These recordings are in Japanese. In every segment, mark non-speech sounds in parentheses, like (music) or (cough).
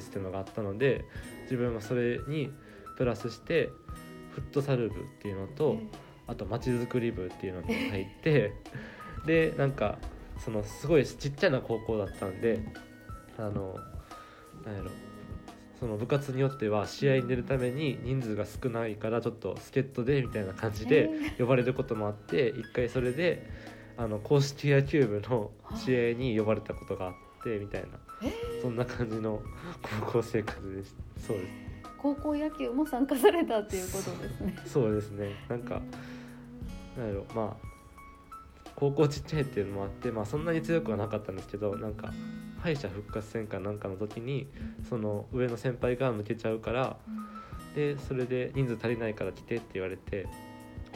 システムがあったので自分はそれにプラスしてフットサル部っていうのとあとまちづくり部っていうのに入って (laughs) でなんかそのすごいちっちゃな高校だったんであのなんやろその部活によっては試合に出るために人数が少ないからちょっと助っ人でみたいな感じで呼ばれることもあって一回それであの公式野球部の試合に呼ばれたことがあってみたいな。そんな感じの高校生活でした。そうです。高校野球も参加されたっていうことですね。そうですね。なんかなんやろ。まあ高校ちっちゃいっていうのもあってまあそんなに強くはなかったんですけどなんか敗者復活戦かなんかの時にその上の先輩が抜けちゃうからでそれで人数足りないから来てって言われて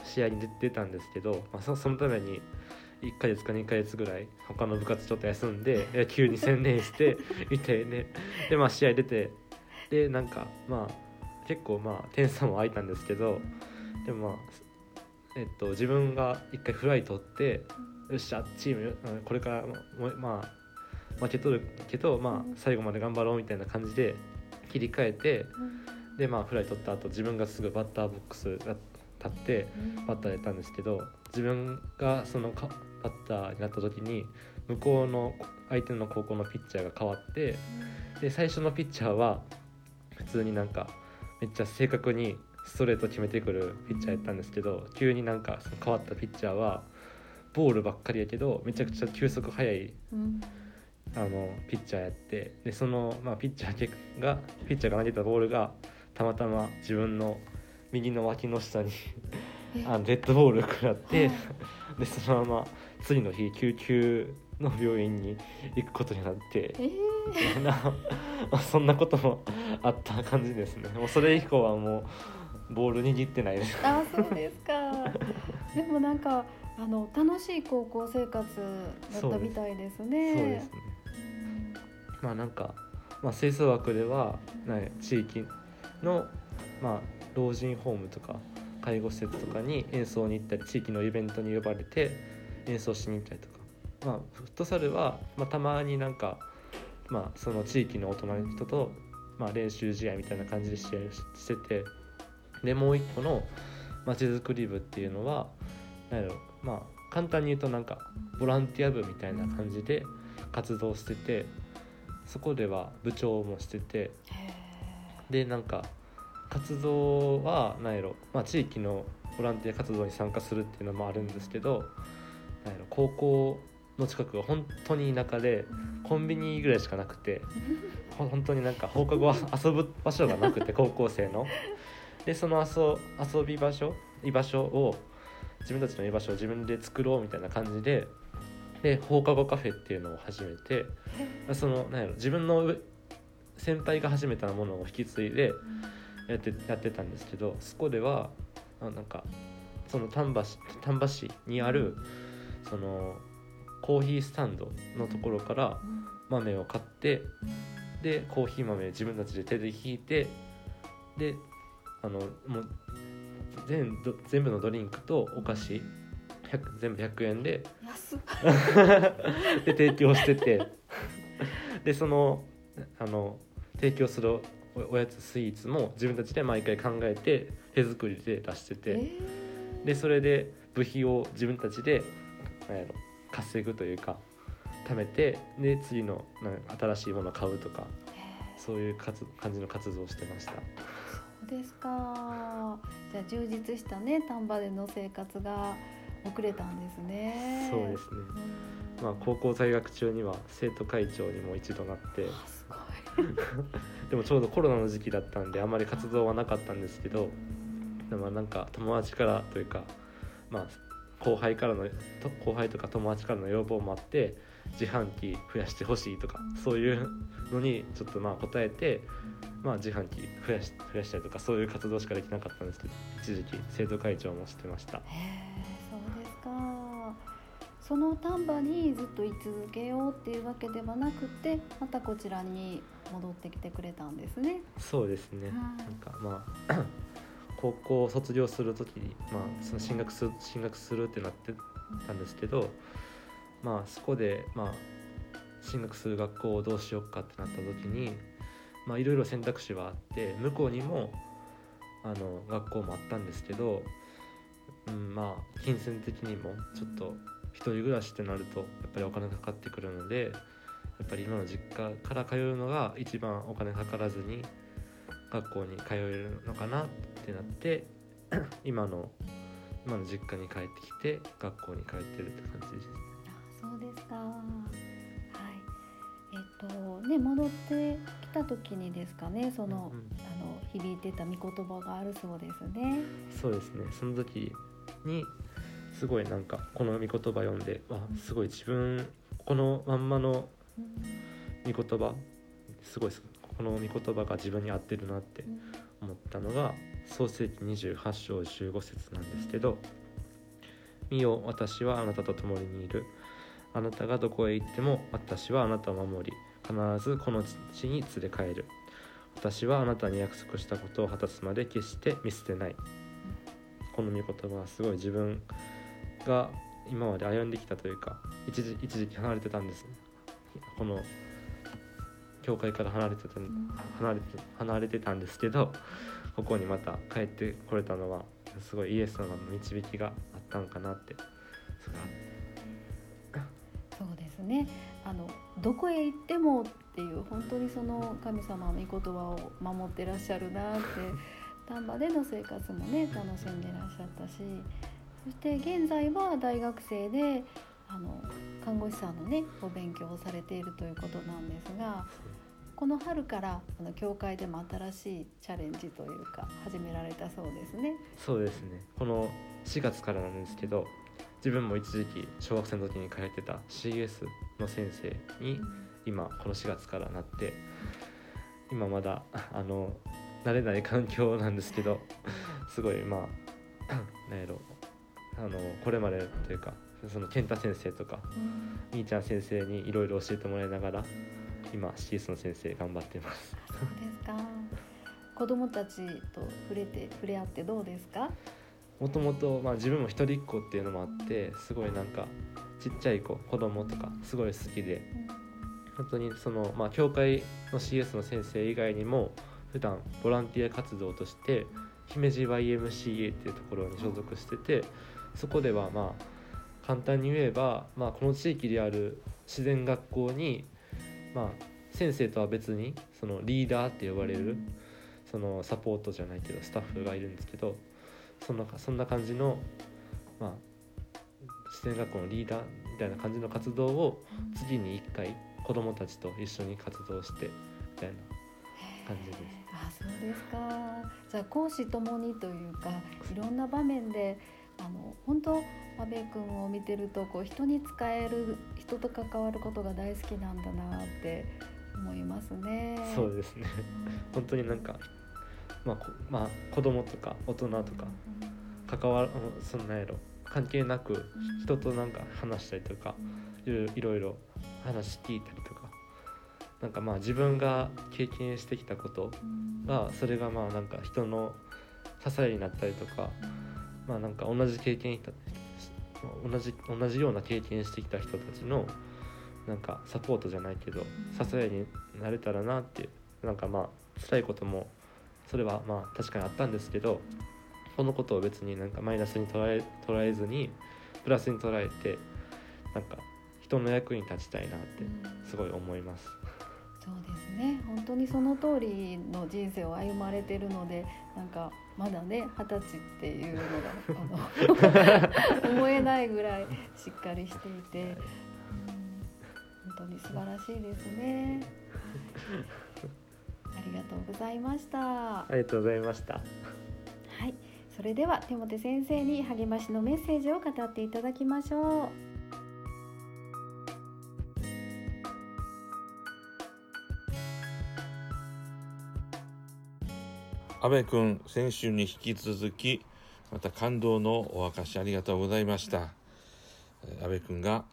試合に出たんですけど、まあ、そそのために1ヶ月か2ヶ月ぐらい他の部活ちょっと休んで野球に専念してみた (laughs) いね。でまあ試合出てでなんかまあ結構まあ点差も空いたんですけどでもまあえっと自分が一回フライ取ってよっしゃチームうんこれからもまあ負け取るけどまあ最後まで頑張ろうみたいな感じで切り替えてでまあフライ取った後自分がすぐバッターボックスが立ってバッターやったんですけど自分がそのかバッターになった時に向こうの相手の高校のピッチャーが変わってで最初のピッチャーは普通になんかめっちゃ正確にストレート決めてくるピッチャーやったんですけど急になんかその変わったピッチャーはボールばっかりやけどめちゃくちゃ球速速いあのピッチャーやってでその、まあ、ピッチャーがピッチャーが投げたボールがたまたま自分の右の脇の下にあのデッドボール食らってでそのまま次の日救急の病院に行くことになって、えー。(laughs) そんなこともあった感じですね。もうそれ以降はもうボール握ってないです。あそうですか。でもなんかあの楽しい高校生活だったみたいですね。そうです。ね。まあなんか、まあ、吹奏楽では、ね、地域の、まあ、老人ホームとか介護施設とかに演奏に行ったり地域のイベントに呼ばれて演奏しに行ったりとか、まあ、フットサルは、まあ、たまになんか、まあ、その地域の大人の人と、まあ、練習試合みたいな感じで試合をししてて。でもう一個のまちづくり部っていうのは何やろまあ簡単に言うとなんかボランティア部みたいな感じで活動しててそこでは部長もしてて。へでなんか活動は何やろ、まあ、地域のボランティア活動に参加するっていうのもあるんですけど何やろ高校の近くが本当に田舎でコンビニぐらいしかなくて (laughs) ほ本当になんか放課後は遊ぶ場所がなくて高校生の。でその遊遊び場所居場所を自分たちの居場所を自分で作ろうみたいな感じでで放課後カフェっていうのを始めてそのなんやろ自分の上先輩が始めたものを引き継いでやってやってたんですけどそこではあなんかその丹波市丹波市にあるそのコーヒースタンドのところから豆を買ってでコーヒー豆自分たちで手でひいてであのもう全ど全部のドリンクとお菓子100全部100円で (laughs) で提供してて。でそのあの提供するおおやつスイーツも自分たちで毎回考えて手作りで出してて。えでそれで部費を自分たちで稼ぐというか貯めてで次の新しいものを買うとかそういう活感じの活動をしてました。そうですか。じゃあ充実したね丹波での生活が送れたんですね。そうですね。うんまあ高校在学中には生徒会長にも一度なって。あすごい。(laughs) でもちょうどコロナの時期だったんであまり活動はなかったんですけどでもなんか友達からというかまあ後輩からのと後輩とか友達からの要望もあって自販機増やしてほしいとかそういうのにちょっとまあ答えて、まあ、自販機増やし増やしたりとかそういう活動しかできなかったんですけど一時期生徒会長もしてましたその丹波にずっと居続けようっていうわけではなくてまたこちらに戻ってきてくれたんですね。そうですね、はい。なんかまあ (clears throat) 高校を卒業する時に、まあ、その進学する進学するってなってたんですけどまあそこで、まあ、進学する学校をどうしようかってなった時にまあいろいろ選択肢はあって向こうにもあの学校もあったんですけど、うん、まあ金銭的にもちょっと一人暮らしってなるとやっぱりお金かかってくるのでやっぱり今の実家から通うのが一番お金かからずに学校に通えるのかなってなって (clears throat) 今の今の実家に帰ってきて学校に通ってるって感じです。あそうですか。はい。えっ、とね戻ってきた時にですかねその、うんうん。あの響いてた御言葉があるそうですね。そうですね。その時にすごいなんかこの御言葉読んでわすごい自分このまんまの御言葉すごいこの御言葉が自分に合ってるなって思ったのが創世記28章15節なんですけど「見よ私はあなたと共にいる。あなたがどこへ行っても私はあなたを守り必ずこの地に連れ帰る。私はあなたに約束したことを果たすまで決して見捨てない」この御言葉はすごい自分が今まで歩んできたというか一時一時期離れてたんですこの教会から離れてたうん。離れて離れてたんですけどここにまた帰ってこれたのはすごいイエス様の導きがあったんかなって。そうですね。あのどこへ行ってもっていう本当にその神様の御言葉を守ってらっしゃるなって (laughs) 丹波での生活もね楽しんでらっしゃったしそして現在は大学生であの看護師さんのねお勉強をされているということなんですがこの春からあの教会でも新しいチャレンジというか始められたそうですね。そうですねこの4月からなんですけど自分も一時期小学生の時に通ってた CS の先生に今この4月からなって今まだあの慣れない環境なんですけど (laughs) すごいまあなんやろあのこれまでというかその健太先生とかうんみーちゃん先生にいろいろ教えてもらいながら今 CS の先生頑張っています。そうですか。子供たちと触れて触れ合ってどうですか？もともとまあ自分も一人っ子っていうのもあってすごいなんかちっちゃい子子供とかすごい好きで本当にそのまあ教会の CS の先生以外にも普段ボランティア活動として姫路 YMCA っていうところに所属しててそこではまあ簡単に言えば、まあ、この地域である自然学校に、まあ、先生とは別にそのリーダーって呼ばれるそのサポートじゃないけどスタッフがいるんですけどそんなそんな感じの、まあ、自然学校のリーダーみたいな感じの活動を月に1回子どもたちと一緒に活動してみたいな感じです。あそうですかじゃあ講師ともにというかいろんな場面であの本当阿部君を見てるとこう人に使える人と関わることが大好きなんだなって思いますね。そうですね。本当になんか、まあ、こまあ子供とか大人とか関わるあのそんなんやろ関係なく人となんか話したりとかいろいろいろいろ話聞いたりとかなんかまあ自分が経験してきたことがそれがまあなんか人の支えになったりとかまあなんか同じ経験同じ同じような経験してきた人たちのなんかサポートじゃないけど支えになれたらなってなんかまあ辛いこともそれはまあ確かにあったんですけどこのことを別になんかマイナスに捉え捉えずにプラスに捉えてなんか人の役に立ちたいなってすごい思います。そうですね本当にその通りの人生を歩まれてるのでなんかまだね二十歳っていうのが (laughs) 思えないぐらいしっかりしていて、うん、本当に素晴らしいですね。はいありがとうございました。ありがとうございました。はい、それでは手元先生に励ましのメッセージを語っていただきましょう。阿部君先週に引き続きまた感動のお明かしありがとうございました。えー阿部君が、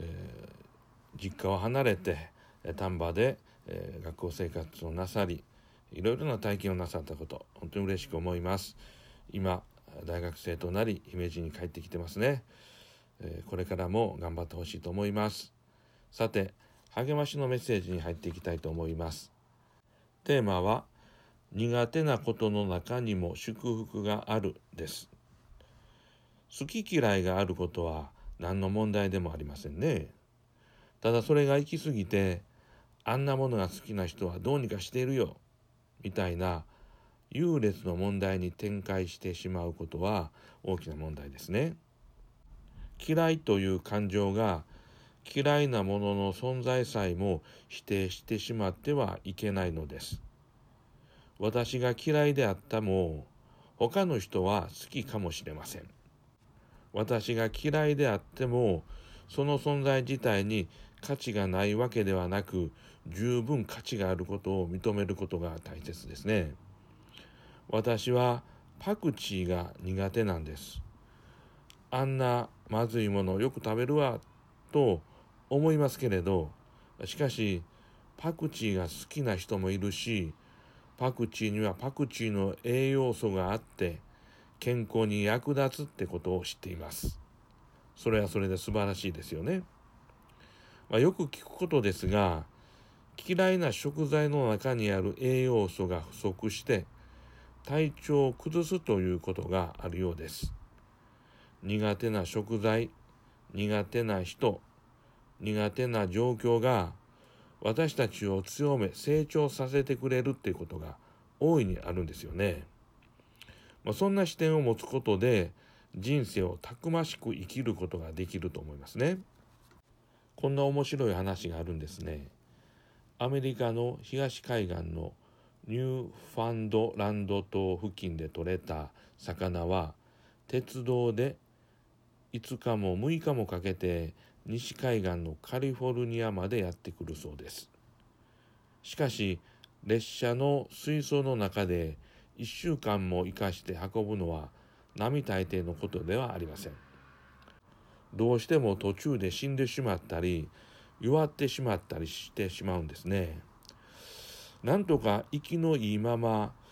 えー実家を離れて丹波で、えー学校生活をなさりいろいろな体験をなさったこと本当に嬉しく思います。今大学生となり姫路に帰ってきてますね、えーこれからも頑張ってほしいと思います。さて励ましのメッセージに入っていきたいと思います。テーマは苦手なことの中にも祝福があるです。好き嫌いがあることは何の問題でもありませんね。ただそれが行き過ぎてあんなものが好きな人はどうにかしているよみたいな優劣の問題に展開してしまうことは大きな問題ですね。嫌いという感情が嫌いなものの存在さえも否定してしまってはいけないのです。私が嫌いであったも他の人は好きかもしれません。私が嫌いであってもその存在自体に価値がないわけではなく十分価値があることを認めることが大切ですね。私はパクチーが苦手なんです。あんなまずいものよく食べるわと思いますけれどしかしパクチーが好きな人もいるしパクチーにはパクチーの栄養素があって健康に役立つってことを知っています。それはそれで素晴らしいですよね、まあ、よく聞くことですが嫌いな食材の中にある栄養素が不足して体調を崩すということがあるようです。苦手な食材苦手な人苦手な状況が私たちを強め成長させてくれるっていうことが大いにあるんですよね。まあ、そんな視点を持つことで人生をたくましく生きることができると思いますね。こんな面白い話があるんですね。アメリカの東海岸のニューファンドランド島付近で採れた魚は鉄道で5日も6日もかけて西海岸のカリフォルニアまでやってくるそうです。しかし列車の水槽の中で1週間も生かして運ぶのは並大抵のことではありません。どうしても途中で死んでしまったり弱ってしまったりしてしまうんですね。なんとか息のいいまま